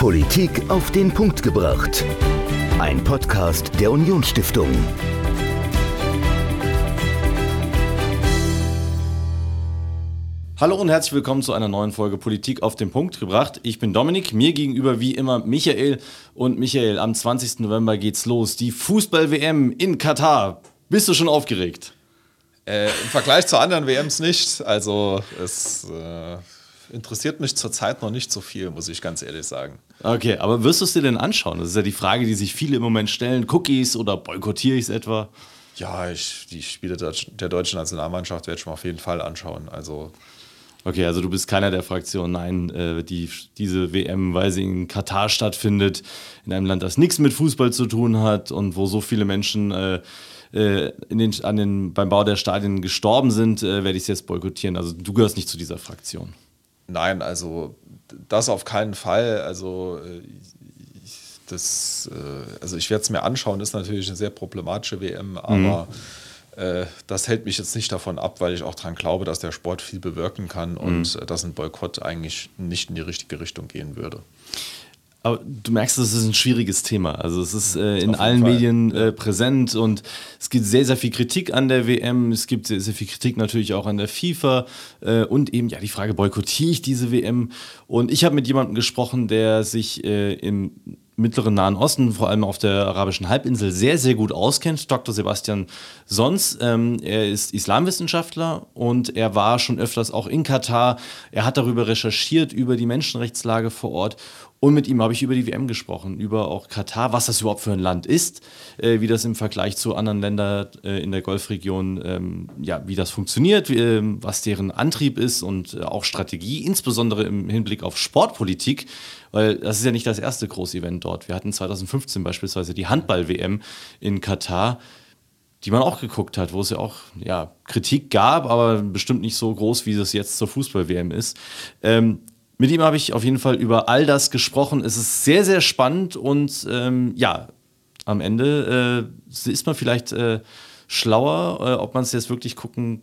Politik auf den Punkt gebracht. Ein Podcast der Unionsstiftung. Hallo und herzlich willkommen zu einer neuen Folge Politik auf den Punkt gebracht. Ich bin Dominik, mir gegenüber wie immer Michael. Und Michael, am 20. November geht's los. Die Fußball-WM in Katar. Bist du schon aufgeregt? Äh, Im Vergleich zu anderen WMs nicht. Also es äh, interessiert mich zurzeit noch nicht so viel, muss ich ganz ehrlich sagen. Okay, aber wirst du es dir denn anschauen? Das ist ja die Frage, die sich viele im Moment stellen. Cookies oder boykottiere ich es etwa? Ja, ich, die Spiele der, der deutschen Nationalmannschaft werde ich mir auf jeden Fall anschauen. Also Okay, also du bist keiner der Fraktion, nein, äh, die, diese WM, weil sie in Katar stattfindet, in einem Land, das nichts mit Fußball zu tun hat und wo so viele Menschen äh, äh in den, an den, beim Bau der Stadien gestorben sind, äh, werde ich es jetzt boykottieren. Also du gehörst nicht zu dieser Fraktion. Nein, also das auf keinen Fall. Also äh, das, äh, also ich werde es mir anschauen, ist natürlich eine sehr problematische WM, aber mhm. äh, das hält mich jetzt nicht davon ab, weil ich auch daran glaube, dass der Sport viel bewirken kann und mhm. dass ein Boykott eigentlich nicht in die richtige Richtung gehen würde. Aber du merkst, es ist ein schwieriges Thema. Also es ist äh, in allen Fall. Medien äh, präsent und es gibt sehr, sehr viel Kritik an der WM. Es gibt sehr, sehr viel Kritik natürlich auch an der FIFA äh, und eben ja die Frage, boykottiere ich diese WM? Und ich habe mit jemandem gesprochen, der sich äh, im mittleren Nahen Osten, vor allem auf der arabischen Halbinsel, sehr, sehr gut auskennt. Dr. Sebastian Sons. Ähm, er ist Islamwissenschaftler und er war schon öfters auch in Katar. Er hat darüber recherchiert, über die Menschenrechtslage vor Ort und mit ihm habe ich über die WM gesprochen, über auch Katar, was das überhaupt für ein Land ist, äh, wie das im Vergleich zu anderen Ländern äh, in der Golfregion, ähm, ja, wie das funktioniert, äh, was deren Antrieb ist und äh, auch Strategie, insbesondere im Hinblick auf Sportpolitik, weil das ist ja nicht das erste Großevent dort. Wir hatten 2015 beispielsweise die Handball-WM in Katar die man auch geguckt hat, wo es ja auch ja, Kritik gab, aber bestimmt nicht so groß, wie es jetzt zur Fußball-WM ist. Ähm, mit ihm habe ich auf jeden Fall über all das gesprochen. Es ist sehr, sehr spannend und ähm, ja, am Ende äh, ist man vielleicht äh, schlauer, äh, ob man es jetzt wirklich gucken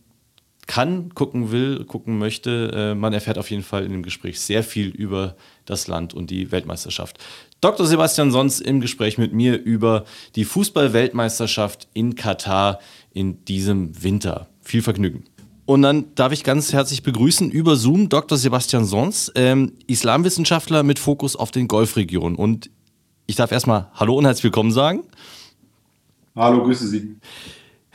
kann, gucken will, gucken möchte. Äh, man erfährt auf jeden Fall in dem Gespräch sehr viel über das Land und die Weltmeisterschaft. Dr. Sebastian Sons im Gespräch mit mir über die Fußball-Weltmeisterschaft in Katar in diesem Winter. Viel Vergnügen. Und dann darf ich ganz herzlich begrüßen über Zoom Dr. Sebastian Sons, ähm, Islamwissenschaftler mit Fokus auf den Golfregionen. Und ich darf erstmal Hallo und herzlich willkommen sagen. Hallo, grüße Sie.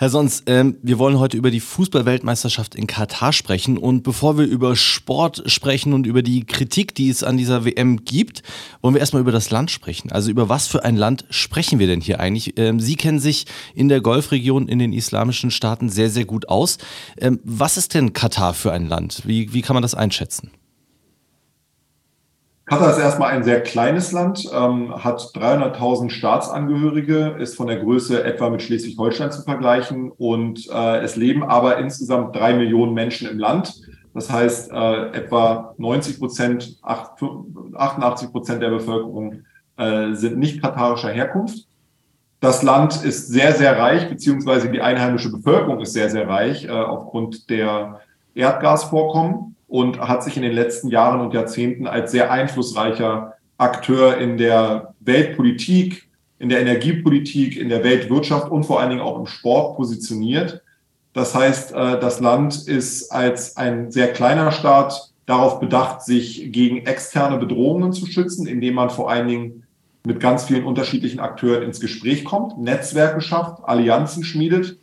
Herr Sons, ähm, wir wollen heute über die Fußballweltmeisterschaft in Katar sprechen. Und bevor wir über Sport sprechen und über die Kritik, die es an dieser WM gibt, wollen wir erstmal über das Land sprechen. Also über was für ein Land sprechen wir denn hier eigentlich? Ähm, Sie kennen sich in der Golfregion, in den islamischen Staaten sehr, sehr gut aus. Ähm, was ist denn Katar für ein Land? Wie, wie kann man das einschätzen? Katar ist erstmal ein sehr kleines Land, ähm, hat 300.000 Staatsangehörige, ist von der Größe etwa mit Schleswig-Holstein zu vergleichen und äh, es leben aber insgesamt drei Millionen Menschen im Land. Das heißt, äh, etwa 90 Prozent, 88 Prozent der Bevölkerung äh, sind nicht katarischer Herkunft. Das Land ist sehr, sehr reich, beziehungsweise die einheimische Bevölkerung ist sehr, sehr reich äh, aufgrund der Erdgasvorkommen und hat sich in den letzten Jahren und Jahrzehnten als sehr einflussreicher Akteur in der Weltpolitik, in der Energiepolitik, in der Weltwirtschaft und vor allen Dingen auch im Sport positioniert. Das heißt, äh, das Land ist als ein sehr kleiner Staat darauf bedacht, sich gegen externe Bedrohungen zu schützen, indem man vor allen Dingen mit ganz vielen unterschiedlichen Akteuren ins Gespräch kommt, Netzwerke schafft, Allianzen schmiedet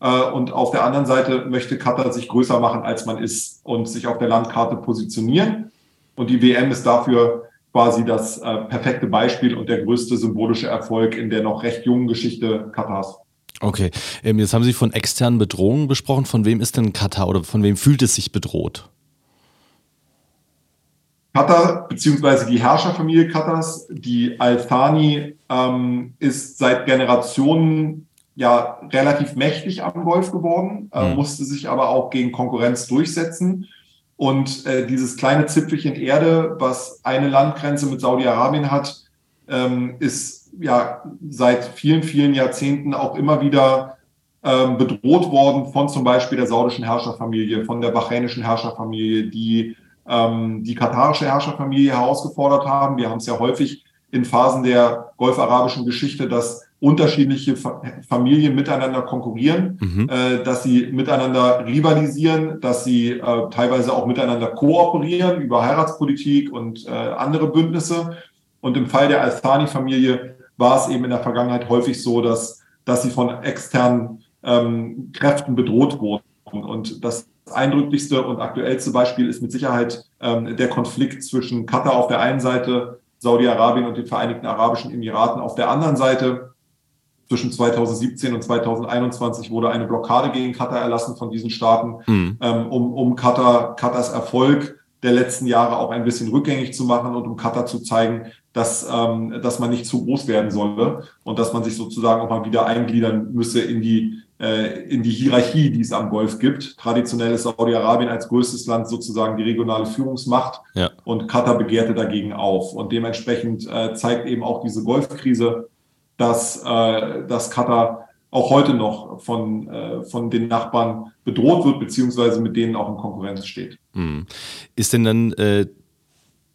und auf der anderen Seite möchte Katar sich größer machen, als man ist und sich auf der Landkarte positionieren. Und die WM ist dafür quasi das äh, perfekte Beispiel und der größte symbolische Erfolg in der noch recht jungen Geschichte Katars. Okay, ähm, jetzt haben Sie von externen Bedrohungen besprochen. Von wem ist denn Katar oder von wem fühlt es sich bedroht? Katar beziehungsweise die Herrscherfamilie Katars, die Al-Thani, ähm, ist seit Generationen ja relativ mächtig am Golf geworden, äh, mhm. musste sich aber auch gegen Konkurrenz durchsetzen. Und äh, dieses kleine Zipfelchen Erde, was eine Landgrenze mit Saudi-Arabien hat, ähm, ist ja seit vielen, vielen Jahrzehnten auch immer wieder ähm, bedroht worden von zum Beispiel der saudischen Herrscherfamilie, von der bahrainischen Herrscherfamilie, die ähm, die katarische Herrscherfamilie herausgefordert haben. Wir haben es ja häufig in Phasen der golfarabischen Geschichte, dass unterschiedliche Familien miteinander konkurrieren, mhm. äh, dass sie miteinander rivalisieren, dass sie äh, teilweise auch miteinander kooperieren über Heiratspolitik und äh, andere Bündnisse. Und im Fall der Al-Thani-Familie war es eben in der Vergangenheit häufig so, dass, dass sie von externen ähm, Kräften bedroht wurden. Und das eindrücklichste und aktuellste Beispiel ist mit Sicherheit ähm, der Konflikt zwischen Katar auf der einen Seite, Saudi-Arabien und den Vereinigten Arabischen Emiraten auf der anderen Seite. Zwischen 2017 und 2021 wurde eine Blockade gegen Katar erlassen von diesen Staaten, mhm. ähm, um, um Katar, Katars Erfolg der letzten Jahre auch ein bisschen rückgängig zu machen und um Katar zu zeigen, dass, ähm, dass man nicht zu groß werden solle und dass man sich sozusagen auch mal wieder eingliedern müsse in die, äh, in die Hierarchie, die es am Golf gibt. Traditionell ist Saudi-Arabien als größtes Land sozusagen die regionale Führungsmacht ja. und Katar begehrte dagegen auf. Und dementsprechend äh, zeigt eben auch diese Golfkrise, dass, äh, dass Katar auch heute noch von, äh, von den Nachbarn bedroht wird, beziehungsweise mit denen auch in Konkurrenz steht. Hm. Ist denn dann äh,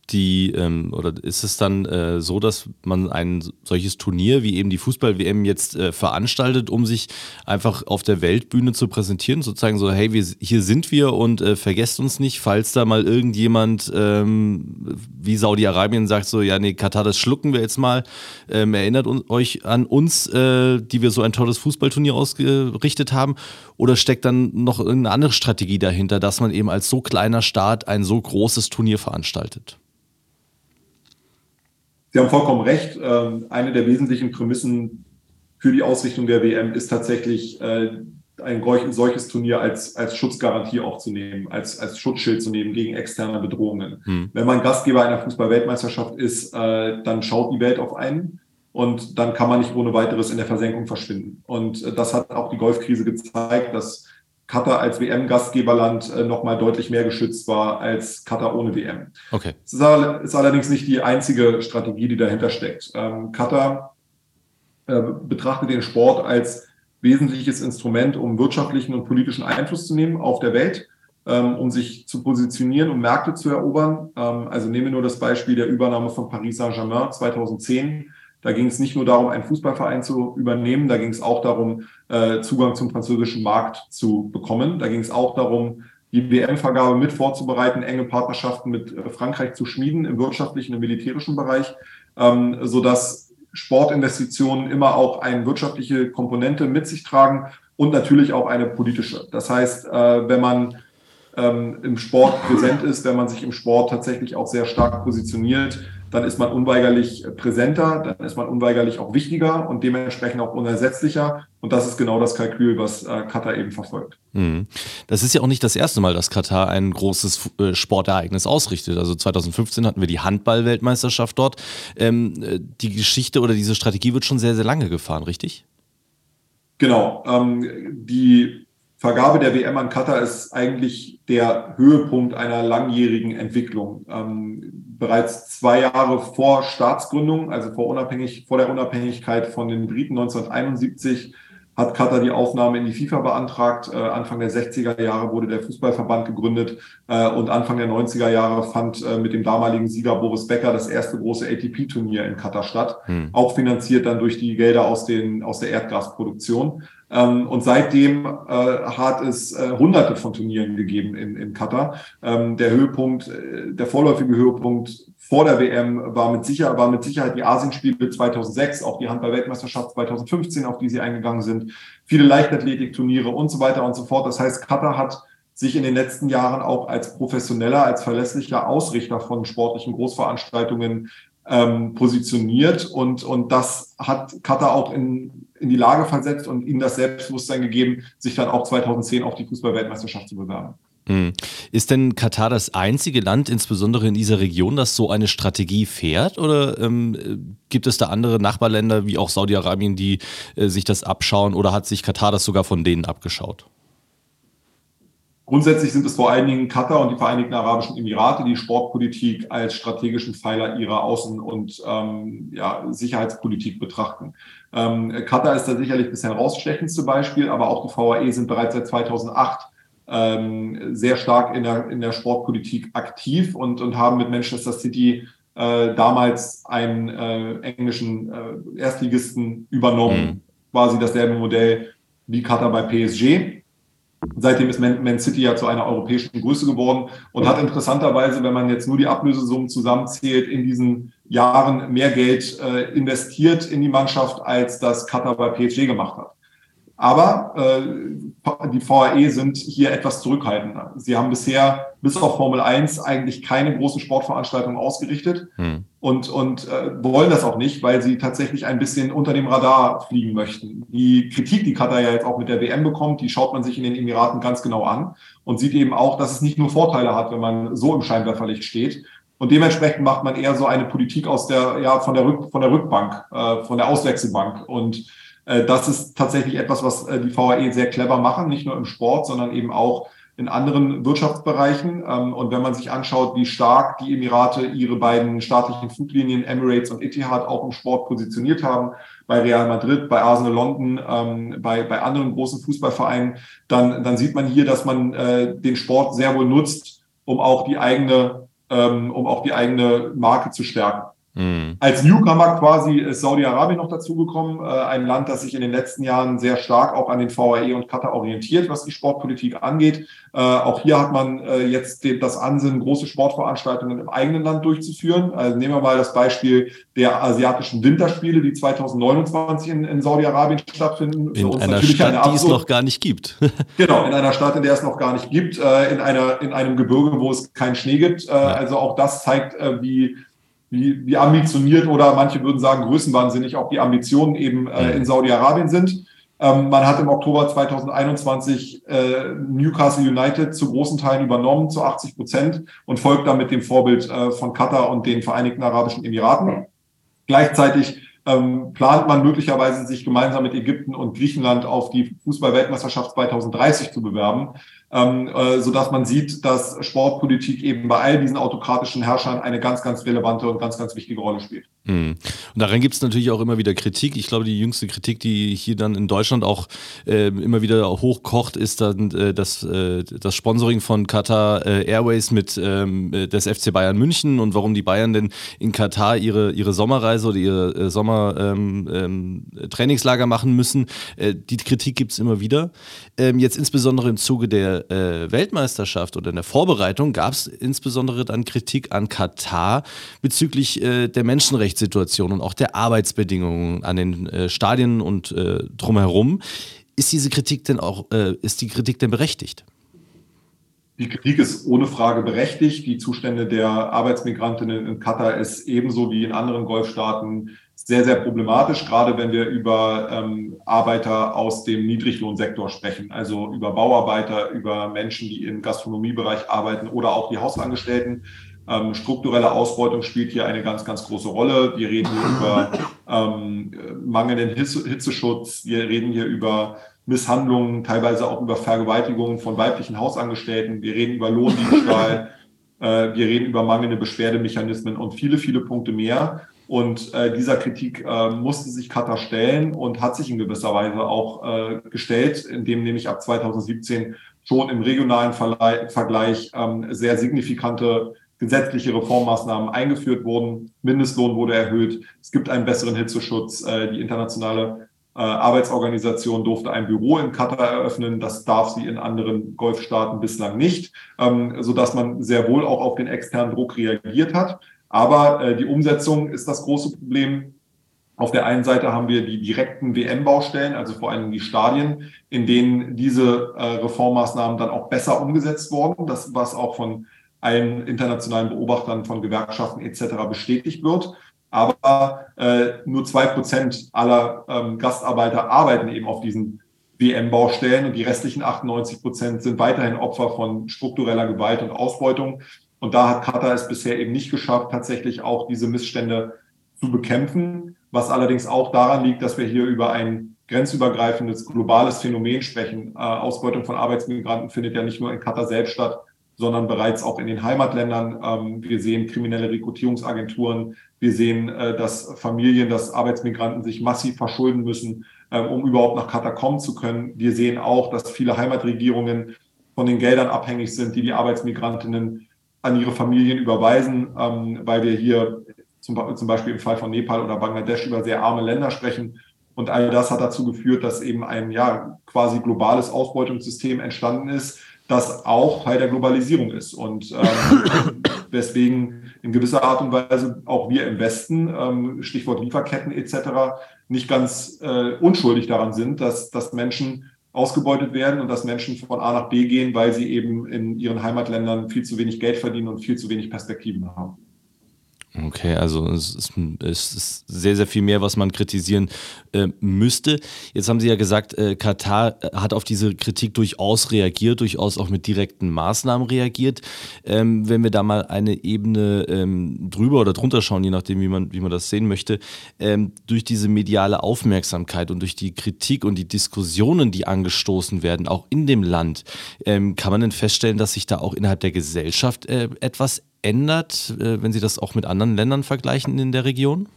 die, ähm, oder ist es dann äh, so, dass man ein solches Turnier wie eben die Fußball-WM jetzt äh, veranstaltet, um sich einfach auf der Weltbühne zu präsentieren, sozusagen so, hey, wir, hier sind wir und äh, vergesst uns nicht, falls da mal irgendjemand ähm, wie Saudi-Arabien sagt so, ja, nee, Katar, das schlucken wir jetzt mal, ähm, erinnert un euch an uns, äh, die wir so ein tolles Fußballturnier ausgerichtet haben, oder steckt dann noch eine andere Strategie dahinter, dass man eben als so kleiner Staat ein so großes Turnier veranstaltet? Sie haben vollkommen recht. Ähm, eine der wesentlichen Prämissen für die Ausrichtung der WM ist tatsächlich, äh, ein solches Turnier als, als Schutzgarantie auch zu nehmen, als, als Schutzschild zu nehmen gegen externe Bedrohungen. Hm. Wenn man Gastgeber einer Fußball-Weltmeisterschaft ist, äh, dann schaut die Welt auf einen und dann kann man nicht ohne weiteres in der Versenkung verschwinden. Und äh, das hat auch die Golfkrise gezeigt, dass Katar als WM-Gastgeberland äh, nochmal deutlich mehr geschützt war als Katar ohne WM. Okay. Es ist, ist, allerdings nicht die einzige Strategie, die dahinter steckt. Ähm, Katar äh, betrachtet den Sport als wesentliches Instrument, um wirtschaftlichen und politischen Einfluss zu nehmen auf der Welt, ähm, um sich zu positionieren, um Märkte zu erobern. Ähm, also nehme nur das Beispiel der Übernahme von Paris Saint-Germain 2010 da ging es nicht nur darum, einen Fußballverein zu übernehmen, da ging es auch darum, äh, Zugang zum französischen Markt zu bekommen. Da ging es auch darum, die WM-Vergabe mit vorzubereiten, enge Partnerschaften mit äh, Frankreich zu schmieden im wirtschaftlichen und militärischen Bereich, ähm, sodass Sportinvestitionen immer auch eine wirtschaftliche Komponente mit sich tragen und natürlich auch eine politische. Das heißt, äh, wenn man ähm, im Sport präsent ist, wenn man sich im Sport tatsächlich auch sehr stark positioniert, dann ist man unweigerlich präsenter, dann ist man unweigerlich auch wichtiger und dementsprechend auch unersetzlicher. Und das ist genau das Kalkül, was äh, Katar eben verfolgt. Mhm. Das ist ja auch nicht das erste Mal, dass Katar ein großes äh, Sportereignis ausrichtet. Also 2015 hatten wir die Handball-Weltmeisterschaft dort. Ähm, äh, die Geschichte oder diese Strategie wird schon sehr, sehr lange gefahren, richtig? Genau. Ähm, die Vergabe der WM an Katar ist eigentlich der Höhepunkt einer langjährigen Entwicklung. Ähm, bereits zwei Jahre vor Staatsgründung, also vor, unabhängig, vor der Unabhängigkeit von den Briten 1971, hat Katar die Aufnahme in die FIFA beantragt. Äh, Anfang der 60er Jahre wurde der Fußballverband gegründet äh, und Anfang der 90er Jahre fand äh, mit dem damaligen Sieger Boris Becker das erste große ATP-Turnier in Katar statt, hm. auch finanziert dann durch die Gelder aus, den, aus der Erdgasproduktion. Ähm, und seitdem äh, hat es äh, hunderte von Turnieren gegeben in, in Katar. Ähm, der Höhepunkt, äh, der vorläufige Höhepunkt vor der WM war mit, sicher, war mit Sicherheit die Asienspiele 2006, auch die Handball-Weltmeisterschaft 2015, auf die sie eingegangen sind, viele Leichtathletikturniere und so weiter und so fort. Das heißt, Katar hat sich in den letzten Jahren auch als professioneller, als verlässlicher Ausrichter von sportlichen Großveranstaltungen ähm, positioniert und, und das hat Katar auch in, in die Lage versetzt und ihnen das Selbstbewusstsein gegeben, sich dann auch 2010 auf die Fußballweltmeisterschaft zu bewerben. Hm. Ist denn Katar das einzige Land, insbesondere in dieser Region, das so eine Strategie fährt? Oder ähm, gibt es da andere Nachbarländer wie auch Saudi-Arabien, die äh, sich das abschauen? Oder hat sich Katar das sogar von denen abgeschaut? Grundsätzlich sind es vor allen Dingen Katar und die Vereinigten Arabischen Emirate, die Sportpolitik als strategischen Pfeiler ihrer Außen- und ähm, ja, Sicherheitspolitik betrachten. Ähm, Katar ist da sicherlich das herausstechendste Beispiel, aber auch die VAE sind bereits seit 2008 äh, ähm, sehr stark in der, in der Sportpolitik aktiv und, und haben mit Manchester City äh, damals einen äh, englischen äh, Erstligisten übernommen, mhm. quasi dasselbe Modell wie Qatar bei PSG. Seitdem ist Man, Man, City ja zu einer europäischen Größe geworden und hat interessanterweise, wenn man jetzt nur die Ablösesummen zusammenzählt, in diesen Jahren mehr Geld äh, investiert in die Mannschaft, als das Qatar bei PSG gemacht hat. Aber äh, die VAE sind hier etwas zurückhaltender. Sie haben bisher bis auf Formel 1 eigentlich keine großen Sportveranstaltungen ausgerichtet hm. und, und äh, wollen das auch nicht, weil sie tatsächlich ein bisschen unter dem Radar fliegen möchten. Die Kritik, die Katar ja jetzt auch mit der WM bekommt, die schaut man sich in den Emiraten ganz genau an und sieht eben auch, dass es nicht nur Vorteile hat, wenn man so im Scheinwerferlicht steht. Und dementsprechend macht man eher so eine Politik aus der, ja, von der, Rück, von der Rückbank, äh, von der Auswechselbank. Und äh, das ist tatsächlich etwas, was äh, die VAE sehr clever machen, nicht nur im Sport, sondern eben auch in anderen Wirtschaftsbereichen. Ähm, und wenn man sich anschaut, wie stark die Emirate ihre beiden staatlichen Fluglinien Emirates und Etihad auch im Sport positioniert haben, bei Real Madrid, bei Arsenal London, ähm, bei, bei anderen großen Fußballvereinen, dann, dann sieht man hier, dass man äh, den Sport sehr wohl nutzt, um auch die eigene, ähm, um auch die eigene Marke zu stärken. Mhm. Als Newcomer quasi ist Saudi-Arabien noch dazugekommen, äh, ein Land, das sich in den letzten Jahren sehr stark auch an den VAE und Katar orientiert, was die Sportpolitik angeht. Äh, auch hier hat man äh, jetzt den, das Ansinnen, große Sportveranstaltungen im eigenen Land durchzuführen. Also nehmen wir mal das Beispiel der asiatischen Winterspiele, die 2029 in, in Saudi-Arabien stattfinden. In einer Stadt, eine die es noch gar nicht gibt. genau, in einer Stadt, in der es noch gar nicht gibt, äh, in, einer, in einem Gebirge, wo es keinen Schnee gibt. Äh, ja. Also auch das zeigt, äh, wie wie, wie ambitioniert oder manche würden sagen größenwahnsinnig auch die Ambitionen eben äh, in Saudi-Arabien sind. Ähm, man hat im Oktober 2021 äh, Newcastle United zu großen Teilen übernommen, zu 80 Prozent und folgt damit dem Vorbild äh, von Katar und den Vereinigten Arabischen Emiraten. Gleichzeitig ähm, plant man möglicherweise, sich gemeinsam mit Ägypten und Griechenland auf die Fußballweltmeisterschaft 2030 zu bewerben ähm, äh, so dass man sieht, dass Sportpolitik eben bei all diesen autokratischen Herrschern eine ganz, ganz relevante und ganz, ganz wichtige Rolle spielt. Mhm. Und daran gibt es natürlich auch immer wieder Kritik. Ich glaube, die jüngste Kritik, die hier dann in Deutschland auch äh, immer wieder hochkocht, ist dann äh, das, äh, das Sponsoring von Qatar äh, Airways mit ähm, des FC Bayern München und warum die Bayern denn in Katar ihre, ihre Sommerreise oder ihre äh, Sommertrainingslager ähm, ähm, machen müssen. die Kritik gibt es immer wieder. Ähm, jetzt insbesondere im Zuge der äh, Weltmeisterschaft oder in der Vorbereitung gab es insbesondere dann Kritik an Katar bezüglich äh, der Menschenrechtssituation und auch der Arbeitsbedingungen an den äh, Stadien und äh, drumherum. Ist diese Kritik denn auch, äh, ist die Kritik denn berechtigt? Die Kritik ist ohne Frage berechtigt. Die Zustände der Arbeitsmigrantinnen in Katar ist ebenso wie in anderen Golfstaaten sehr, sehr problematisch, gerade wenn wir über ähm, Arbeiter aus dem Niedriglohnsektor sprechen, also über Bauarbeiter, über Menschen, die im Gastronomiebereich arbeiten oder auch die Hausangestellten. Ähm, strukturelle Ausbeutung spielt hier eine ganz, ganz große Rolle. Wir reden hier über ähm, mangelnden Hitze, Hitzeschutz, wir reden hier über Misshandlungen, teilweise auch über Vergewaltigungen von weiblichen Hausangestellten, wir reden über Lohndiebstahl, äh, wir reden über mangelnde Beschwerdemechanismen und viele, viele Punkte mehr. Und äh, dieser Kritik äh, musste sich Katar stellen und hat sich in gewisser Weise auch äh, gestellt, indem nämlich ab 2017 schon im regionalen Verleih Vergleich ähm, sehr signifikante gesetzliche Reformmaßnahmen eingeführt wurden. Mindestlohn wurde erhöht. Es gibt einen besseren Hitzeschutz. Äh, die internationale äh, Arbeitsorganisation durfte ein Büro in Katar eröffnen. Das darf sie in anderen Golfstaaten bislang nicht, ähm, so dass man sehr wohl auch auf den externen Druck reagiert hat. Aber äh, die Umsetzung ist das große Problem. Auf der einen Seite haben wir die direkten WM-Baustellen, also vor allem die Stadien, in denen diese äh, Reformmaßnahmen dann auch besser umgesetzt wurden. Das, was auch von allen internationalen Beobachtern von Gewerkschaften etc. bestätigt wird. Aber äh, nur zwei Prozent aller ähm, Gastarbeiter arbeiten eben auf diesen WM-Baustellen und die restlichen 98 Prozent sind weiterhin Opfer von struktureller Gewalt und Ausbeutung. Und da hat Katar es bisher eben nicht geschafft, tatsächlich auch diese Missstände zu bekämpfen, was allerdings auch daran liegt, dass wir hier über ein grenzübergreifendes globales Phänomen sprechen. Äh, Ausbeutung von Arbeitsmigranten findet ja nicht nur in Katar selbst statt, sondern bereits auch in den Heimatländern. Ähm, wir sehen kriminelle Rekrutierungsagenturen. Wir sehen, äh, dass Familien, dass Arbeitsmigranten sich massiv verschulden müssen, äh, um überhaupt nach Katar kommen zu können. Wir sehen auch, dass viele Heimatregierungen von den Geldern abhängig sind, die die Arbeitsmigrantinnen an ihre Familien überweisen, ähm, weil wir hier zum, zum Beispiel im Fall von Nepal oder Bangladesch über sehr arme Länder sprechen. Und all das hat dazu geführt, dass eben ein ja quasi globales Ausbeutungssystem entstanden ist, das auch Teil der Globalisierung ist. Und ähm, deswegen in gewisser Art und Weise auch wir im Westen, ähm, Stichwort Lieferketten etc., nicht ganz äh, unschuldig daran sind, dass, dass Menschen ausgebeutet werden und dass Menschen von A nach B gehen, weil sie eben in ihren Heimatländern viel zu wenig Geld verdienen und viel zu wenig Perspektiven haben. Okay, also es ist, es ist, sehr, sehr viel mehr, was man kritisieren äh, müsste. Jetzt haben Sie ja gesagt, äh, Katar hat auf diese Kritik durchaus reagiert, durchaus auch mit direkten Maßnahmen reagiert. Ähm, wenn wir da mal eine Ebene ähm, drüber oder drunter schauen, je nachdem, wie man, wie man das sehen möchte, ähm, durch diese mediale Aufmerksamkeit und durch die Kritik und die Diskussionen, die angestoßen werden, auch in dem Land, ähm, kann man denn feststellen, dass sich da auch innerhalb der Gesellschaft äh, etwas ändert, äh, wenn Sie das auch mit anderen Ländern vergleichen in der Region?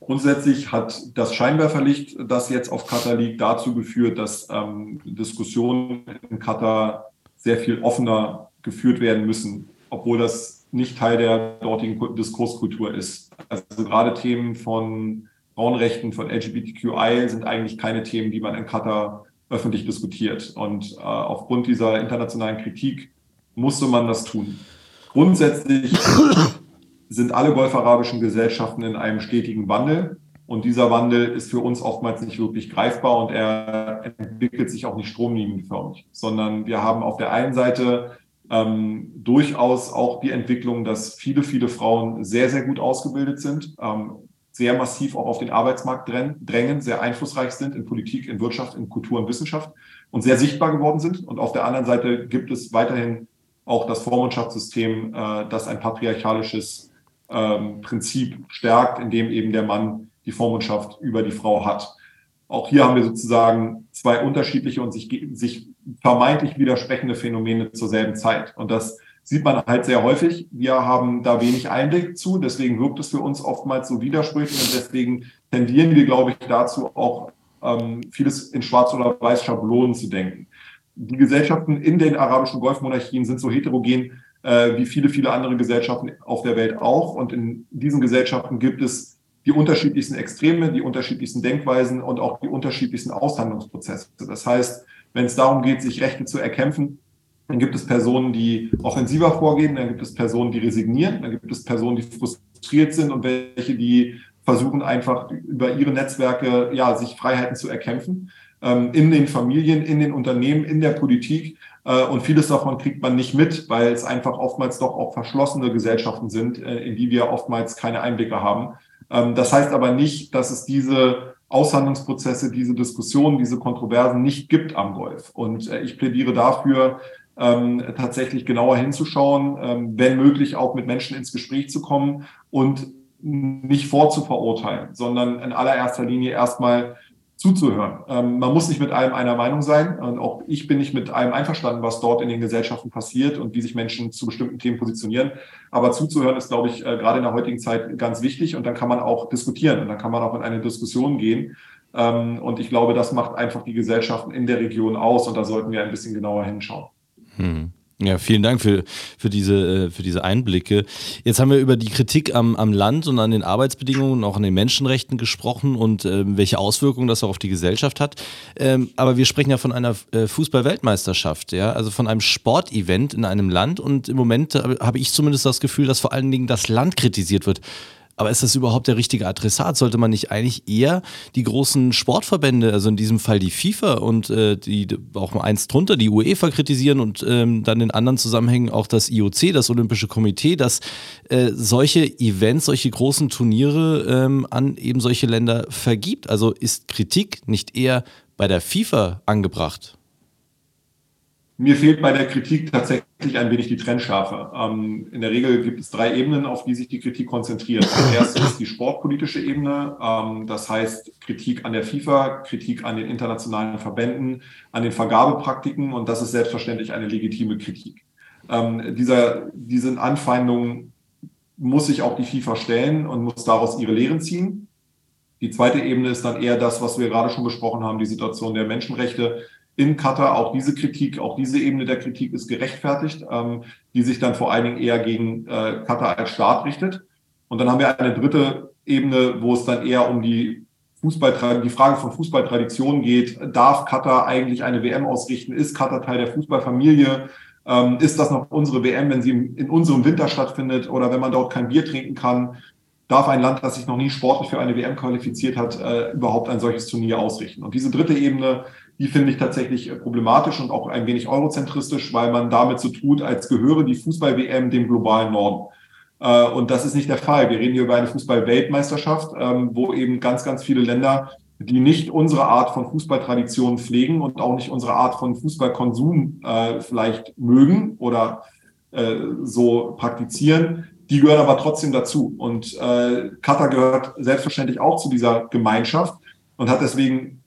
Grundsätzlich hat das Scheinwerferlicht, das jetzt auf Katar liegt, dazu geführt, dass ähm, Diskussionen in Katar sehr viel offener geführt werden müssen, obwohl das nicht Teil der dortigen Diskurskultur ist. Also gerade Themen von Frauenrechten, von LGBTQI sind eigentlich keine Themen, die man in Katar öffentlich diskutiert. Und äh, aufgrund dieser internationalen Kritik musste man das tun. Grundsätzlich sind alle golfarabischen Gesellschaften in einem stetigen Wandel. Und dieser Wandel ist für uns oftmals nicht wirklich greifbar und er entwickelt sich auch nicht stromlinienförmig, sondern wir haben auf der einen Seite ähm, durchaus auch die Entwicklung, dass viele, viele Frauen sehr, sehr gut ausgebildet sind, ähm, sehr massiv auch auf den Arbeitsmarkt drängen, sehr einflussreich sind in Politik, in Wirtschaft, in Kultur und Wissenschaft und sehr sichtbar geworden sind. Und auf der anderen Seite gibt es weiterhin auch das Vormundschaftssystem, äh, das ein patriarchalisches ähm, Prinzip stärkt, in dem eben der Mann die Vormundschaft über die Frau hat. Auch hier haben wir sozusagen zwei unterschiedliche und sich, sich vermeintlich widersprechende Phänomene zur selben Zeit. Und das sieht man halt sehr häufig. Wir haben da wenig Einblick zu, deswegen wirkt es für uns oftmals so widersprüchlich und deswegen tendieren wir, glaube ich, dazu auch ähm, vieles in Schwarz oder Weiß Schablonen zu denken die Gesellschaften in den arabischen Golfmonarchien sind so heterogen äh, wie viele, viele andere Gesellschaften auf der Welt auch. Und in diesen Gesellschaften gibt es die unterschiedlichsten Extreme, die unterschiedlichsten Denkweisen und auch die unterschiedlichsten Aushandlungsprozesse. Das heißt, wenn es darum geht, sich Rechte zu erkämpfen, dann gibt es Personen, die offensiver vorgehen, dann gibt es Personen, die resignieren, dann gibt es Personen, die frustriert sind und welche, die versuchen einfach über ihre Netzwerke ja sich Freiheiten zu erkämpfen ähm, in den Familien, in den Unternehmen, in der Politik. Äh, und vieles davon kriegt man nicht mit, weil es einfach oftmals doch auch verschlossene Gesellschaften sind, äh, in die wir oftmals keine Einblicke haben. Ähm, das heißt aber nicht, dass es diese Aushandlungsprozesse, diese Diskussionen, diese Kontroversen nicht gibt am Golf. Und äh, ich plädiere dafür, ähm, tatsächlich genauer hinzuschauen, ähm, wenn möglich auch mit Menschen ins Gespräch zu kommen und nicht vorzuverurteilen, sondern in allererster Linie erstmal zuzuhören. Ähm, man muss nicht mit allem einer Meinung sein. Und auch ich bin nicht mit allem einverstanden, was dort in den Gesellschaften passiert und wie sich Menschen zu bestimmten Themen positionieren. Aber zuzuhören ist, glaube ich, äh, gerade in der heutigen Zeit ganz wichtig. Und dann kann man auch diskutieren und dann kann man auch in eine Diskussion gehen. Ähm, und ich glaube, das macht einfach die Gesellschaften in der Region aus. Und da sollten wir ein bisschen genauer hinschauen. Hm. Ja, vielen Dank für, für, diese, äh, für diese Einblicke. Jetzt haben wir über die Kritik am, am Land und an den Arbeitsbedingungen und auch an den Menschenrechten gesprochen und ähm, welche Auswirkungen das auch auf die Gesellschaft hat. Ähm, aber wir sprechen ja von einer äh, Fußball-Weltmeisterschaft, ja, also von einem Sportevent in einem Land und im Moment äh, habe ich zumindest das Gefühl, dass vor allen Dingen das Land kritisiert wird. Aber ist das überhaupt der richtige Adressat? Sollte man nicht eigentlich eher die großen Sportverbände, also in diesem Fall die FIFA und äh, die auch mal eins drunter, die UEFA kritisieren und ähm, dann in anderen Zusammenhängen auch das IOC, das Olympische Komitee, dass äh, solche Events, solche großen Turniere ähm, an eben solche Länder vergibt? Also ist Kritik nicht eher bei der FIFA angebracht? Mir fehlt bei der Kritik tatsächlich ein wenig die Trennschärfe. Ähm, in der Regel gibt es drei Ebenen, auf die sich die Kritik konzentriert. Das erste ist die sportpolitische Ebene. Ähm, das heißt Kritik an der FIFA, Kritik an den internationalen Verbänden, an den Vergabepraktiken. Und das ist selbstverständlich eine legitime Kritik. Ähm, dieser, diesen Anfeindungen muss sich auch die FIFA stellen und muss daraus ihre Lehren ziehen. Die zweite Ebene ist dann eher das, was wir gerade schon besprochen haben, die Situation der Menschenrechte in Katar. Auch diese Kritik, auch diese Ebene der Kritik ist gerechtfertigt, ähm, die sich dann vor allen Dingen eher gegen äh, Katar als Staat richtet. Und dann haben wir eine dritte Ebene, wo es dann eher um die die Frage von Fußballtradition geht. Darf Katar eigentlich eine WM ausrichten? Ist Katar Teil der Fußballfamilie? Ähm, ist das noch unsere WM, wenn sie in unserem Winter stattfindet oder wenn man dort kein Bier trinken kann? Darf ein Land, das sich noch nie sportlich für eine WM qualifiziert hat, äh, überhaupt ein solches Turnier ausrichten? Und diese dritte Ebene, die finde ich tatsächlich problematisch und auch ein wenig eurozentristisch, weil man damit so tut, als gehöre die Fußball-WM dem globalen Norden. Äh, und das ist nicht der Fall. Wir reden hier über eine Fußball-Weltmeisterschaft, ähm, wo eben ganz, ganz viele Länder, die nicht unsere Art von Fußballtradition pflegen und auch nicht unsere Art von Fußballkonsum äh, vielleicht mögen oder äh, so praktizieren, die gehören aber trotzdem dazu. Und Katar gehört selbstverständlich auch zu dieser Gemeinschaft und hat deswegen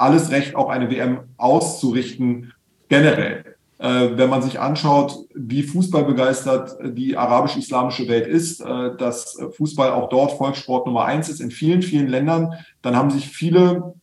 alles Recht, auch eine WM auszurichten, generell. Äh, wenn man sich anschaut, wie fußballbegeistert die arabisch-islamische Welt ist, äh, dass Fußball auch dort Volkssport Nummer eins ist in vielen, vielen Ländern, dann haben sich viele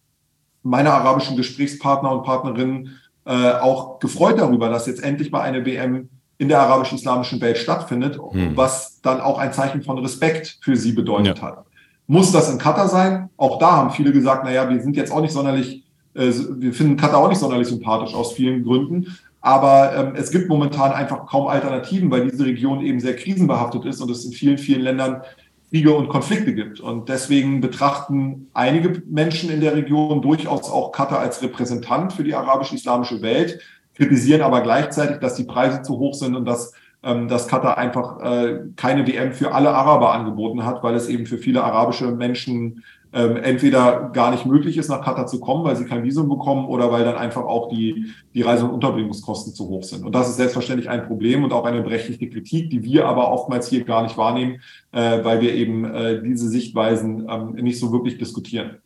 meiner arabischen Gesprächspartner und Partnerinnen äh, auch gefreut darüber, dass jetzt endlich mal eine WM in der arabisch-islamischen Welt stattfindet, hm. was dann auch ein Zeichen von Respekt für sie bedeutet ja. hat. Muss das in Katar sein? Auch da haben viele gesagt, naja, wir sind jetzt auch nicht sonderlich, wir finden Katar auch nicht sonderlich sympathisch aus vielen Gründen. Aber ähm, es gibt momentan einfach kaum Alternativen, weil diese Region eben sehr krisenbehaftet ist und es in vielen, vielen Ländern Kriege und Konflikte gibt. Und deswegen betrachten einige Menschen in der Region durchaus auch Katar als Repräsentant für die arabisch-islamische Welt, kritisieren aber gleichzeitig, dass die Preise zu hoch sind und dass, ähm, dass Katar einfach äh, keine WM für alle Araber angeboten hat, weil es eben für viele arabische Menschen ähm, entweder gar nicht möglich ist, nach Katar zu kommen, weil sie kein Visum bekommen oder weil dann einfach auch die, die Reise- und Unterbringungskosten zu hoch sind. Und das ist selbstverständlich ein Problem und auch eine berechtigte Kritik, die wir aber oftmals hier gar nicht wahrnehmen, äh, weil wir eben äh, diese Sichtweisen ähm, nicht so wirklich diskutieren.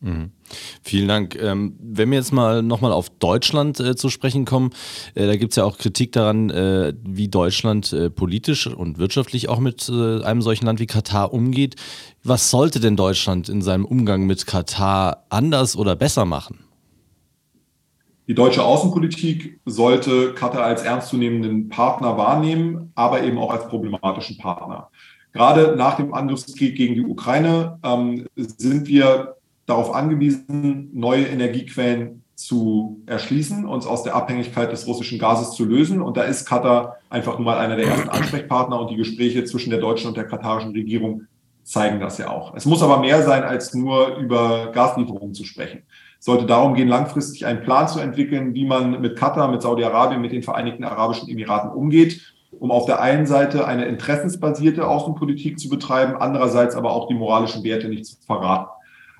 Mhm. Vielen Dank. Ähm, wenn wir jetzt mal nochmal auf Deutschland äh, zu sprechen kommen, äh, da gibt es ja auch Kritik daran, äh, wie Deutschland äh, politisch und wirtschaftlich auch mit äh, einem solchen Land wie Katar umgeht. Was sollte denn Deutschland in seinem Umgang mit Katar anders oder besser machen? Die deutsche Außenpolitik sollte Katar als ernstzunehmenden Partner wahrnehmen, aber eben auch als problematischen Partner. Gerade nach dem Angriffskrieg gegen die Ukraine ähm, sind wir darauf angewiesen, neue Energiequellen zu erschließen, uns aus der Abhängigkeit des russischen Gases zu lösen. Und da ist Katar einfach nur mal einer der ersten Ansprechpartner und die Gespräche zwischen der deutschen und der katarischen Regierung zeigen das ja auch. Es muss aber mehr sein, als nur über Gaslieferungen zu sprechen. Es sollte darum gehen, langfristig einen Plan zu entwickeln, wie man mit Katar, mit Saudi-Arabien, mit den Vereinigten Arabischen Emiraten umgeht, um auf der einen Seite eine interessensbasierte Außenpolitik zu betreiben, andererseits aber auch die moralischen Werte nicht zu verraten.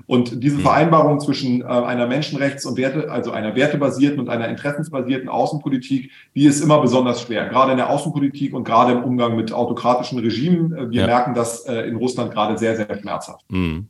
Und diese. Vereinbarung zwischen äh, einer Menschenrechts- und Werte, also einer wertebasierten und einer interessensbasierten Außenpolitik, die ist immer besonders schwer, gerade in der Außenpolitik und gerade im Umgang mit autokratischen Regimen. Äh, wir ja. merken das äh, in Russland gerade sehr, sehr schmerzhaft. Mhm.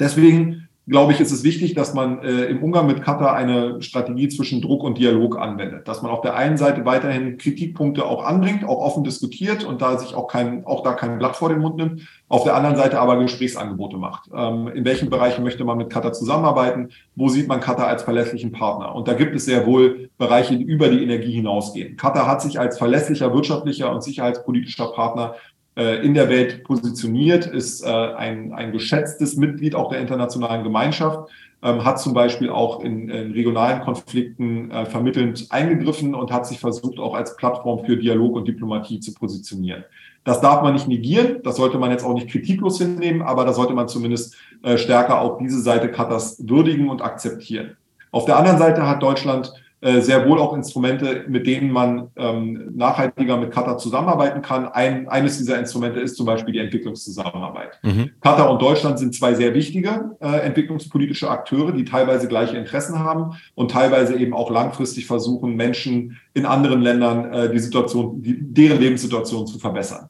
Deswegen glaube ich, ist es wichtig, dass man äh, im Umgang mit Katar eine Strategie zwischen Druck und Dialog anwendet. Dass man auf der einen Seite weiterhin Kritikpunkte auch anbringt, auch offen diskutiert und da sich auch kein, auch da kein Blatt vor den Mund nimmt. Auf der anderen Seite aber Gesprächsangebote macht. Ähm, in welchen Bereichen möchte man mit Katar zusammenarbeiten? Wo sieht man Katar als verlässlichen Partner? Und da gibt es sehr wohl Bereiche, die über die Energie hinausgehen. Katar hat sich als verlässlicher wirtschaftlicher und sicherheitspolitischer Partner in der Welt positioniert, ist äh, ein, ein geschätztes Mitglied auch der internationalen Gemeinschaft, ähm, hat zum Beispiel auch in, in regionalen Konflikten äh, vermittelnd eingegriffen und hat sich versucht, auch als Plattform für Dialog und Diplomatie zu positionieren. Das darf man nicht negieren, das sollte man jetzt auch nicht kritiklos hinnehmen, aber da sollte man zumindest stärker auch diese Seite Katas würdigen und akzeptieren. Auf der anderen Seite hat Deutschland äh, sehr wohl auch Instrumente, mit denen man ähm, nachhaltiger mit Katar zusammenarbeiten kann. Ein, eines dieser Instrumente ist zum Beispiel die Entwicklungszusammenarbeit. Mhm. Katar und Deutschland sind zwei sehr wichtige äh, entwicklungspolitische Akteure, die teilweise gleiche Interessen haben und teilweise eben auch langfristig versuchen, Menschen in anderen Ländern äh, die Situation, die, deren Lebenssituation zu verbessern.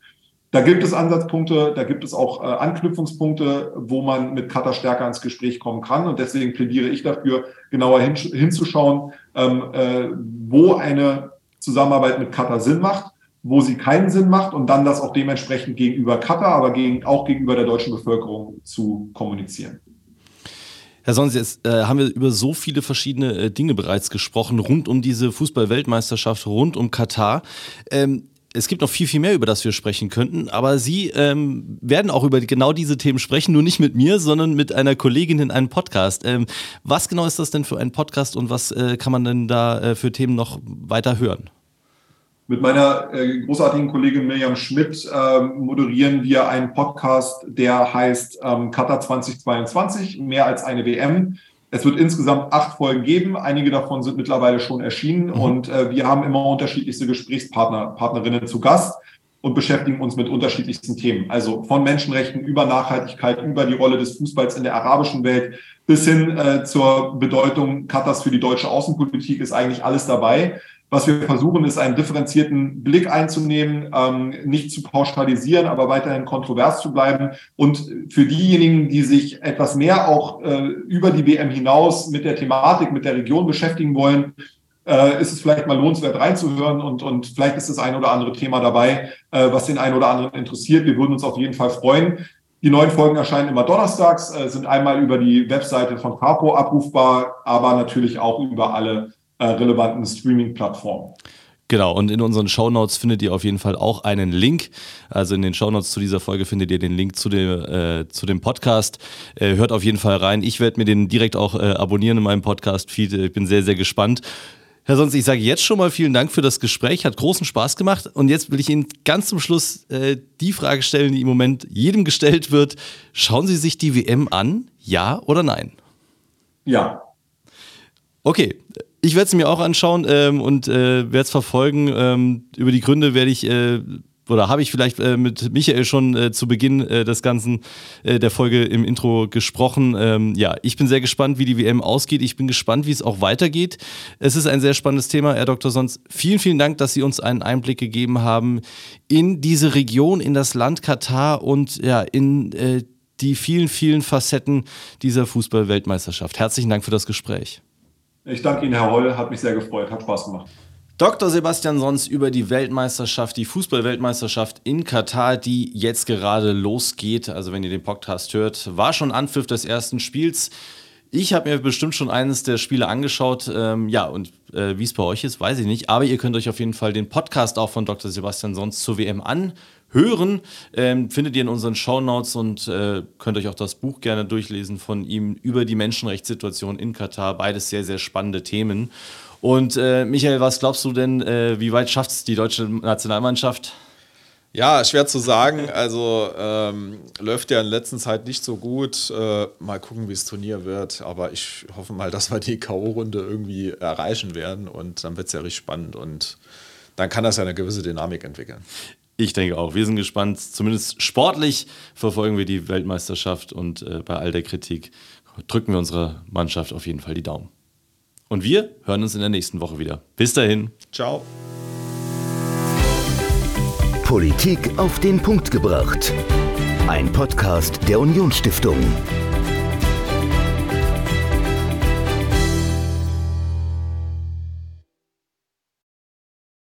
Da gibt es Ansatzpunkte, da gibt es auch äh, Anknüpfungspunkte, wo man mit Katar stärker ins Gespräch kommen kann. Und deswegen plädiere ich dafür, genauer hin, hinzuschauen, ähm, äh, wo eine Zusammenarbeit mit Katar Sinn macht, wo sie keinen Sinn macht und dann das auch dementsprechend gegenüber Katar, aber gegen, auch gegenüber der deutschen Bevölkerung zu kommunizieren. Herr Sons, jetzt äh, haben wir über so viele verschiedene äh, Dinge bereits gesprochen, rund um diese Fußball-Weltmeisterschaft, rund um Katar. Ähm, es gibt noch viel, viel mehr, über das wir sprechen könnten, aber Sie ähm, werden auch über genau diese Themen sprechen, nur nicht mit mir, sondern mit einer Kollegin in einem Podcast. Ähm, was genau ist das denn für ein Podcast und was äh, kann man denn da äh, für Themen noch weiter hören? Mit meiner äh, großartigen Kollegin Mirjam Schmidt äh, moderieren wir einen Podcast, der heißt ähm, Qatar 2022, mehr als eine WM. Es wird insgesamt acht Folgen geben. Einige davon sind mittlerweile schon erschienen mhm. und äh, wir haben immer unterschiedlichste Gesprächspartner, Partnerinnen zu Gast und beschäftigen uns mit unterschiedlichsten Themen. Also von Menschenrechten über Nachhaltigkeit, über die Rolle des Fußballs in der arabischen Welt bis hin äh, zur Bedeutung Katars für die deutsche Außenpolitik ist eigentlich alles dabei. Was wir versuchen, ist einen differenzierten Blick einzunehmen, ähm, nicht zu pauschalisieren, aber weiterhin kontrovers zu bleiben. Und für diejenigen, die sich etwas mehr auch äh, über die WM hinaus mit der Thematik, mit der Region beschäftigen wollen, äh, ist es vielleicht mal lohnenswert reinzuhören und, und vielleicht ist das ein oder andere Thema dabei, äh, was den einen oder anderen interessiert. Wir würden uns auf jeden Fall freuen. Die neuen Folgen erscheinen immer donnerstags, äh, sind einmal über die Webseite von Capo abrufbar, aber natürlich auch über alle äh, relevanten Streaming-Plattformen. Genau, und in unseren Shownotes findet ihr auf jeden Fall auch einen Link. Also in den Shownotes zu dieser Folge findet ihr den Link zu dem, äh, zu dem Podcast. Äh, hört auf jeden Fall rein. Ich werde mir den direkt auch äh, abonnieren in meinem Podcast-Feed. Ich bin sehr, sehr gespannt. Herr Sonst, ich sage jetzt schon mal vielen Dank für das Gespräch. Hat großen Spaß gemacht. Und jetzt will ich Ihnen ganz zum Schluss äh, die Frage stellen, die im Moment jedem gestellt wird. Schauen Sie sich die WM an? Ja oder nein? Ja. Okay, ich werde es mir auch anschauen ähm, und äh, werde es verfolgen. Ähm, über die Gründe werde ich äh, oder habe ich vielleicht äh, mit Michael schon äh, zu Beginn äh, des Ganzen äh, der Folge im Intro gesprochen. Ähm, ja, ich bin sehr gespannt, wie die WM ausgeht. Ich bin gespannt, wie es auch weitergeht. Es ist ein sehr spannendes Thema, Herr Dr. Sons. Vielen, vielen Dank, dass Sie uns einen Einblick gegeben haben in diese Region, in das Land Katar und ja, in äh, die vielen, vielen Facetten dieser Fußball-Weltmeisterschaft. Herzlichen Dank für das Gespräch. Ich danke Ihnen, Herr Holl. Hat mich sehr gefreut. Hat Spaß gemacht. Dr. Sebastian Sons über die Weltmeisterschaft, die Fußball-Weltmeisterschaft in Katar, die jetzt gerade losgeht. Also wenn ihr den Podcast hört, war schon Anpfiff des ersten Spiels. Ich habe mir bestimmt schon eines der Spiele angeschaut. Ähm, ja, und äh, wie es bei euch ist, weiß ich nicht. Aber ihr könnt euch auf jeden Fall den Podcast auch von Dr. Sebastian Sons zur WM anhören. Ähm, findet ihr in unseren Shownotes und äh, könnt euch auch das Buch gerne durchlesen von ihm über die Menschenrechtssituation in Katar. Beides sehr, sehr spannende Themen. Und äh, Michael, was glaubst du denn, äh, wie weit schafft es die deutsche Nationalmannschaft? Ja, schwer zu sagen. Also ähm, läuft ja in letzter Zeit nicht so gut. Äh, mal gucken, wie das Turnier wird. Aber ich hoffe mal, dass wir die K.O.-Runde irgendwie erreichen werden. Und dann wird es ja richtig spannend. Und dann kann das ja eine gewisse Dynamik entwickeln. Ich denke auch. Wir sind gespannt. Zumindest sportlich verfolgen wir die Weltmeisterschaft. Und äh, bei all der Kritik drücken wir unserer Mannschaft auf jeden Fall die Daumen. Und wir hören uns in der nächsten Woche wieder. Bis dahin. Ciao. Politik auf den Punkt gebracht. Ein Podcast der Unionsstiftung.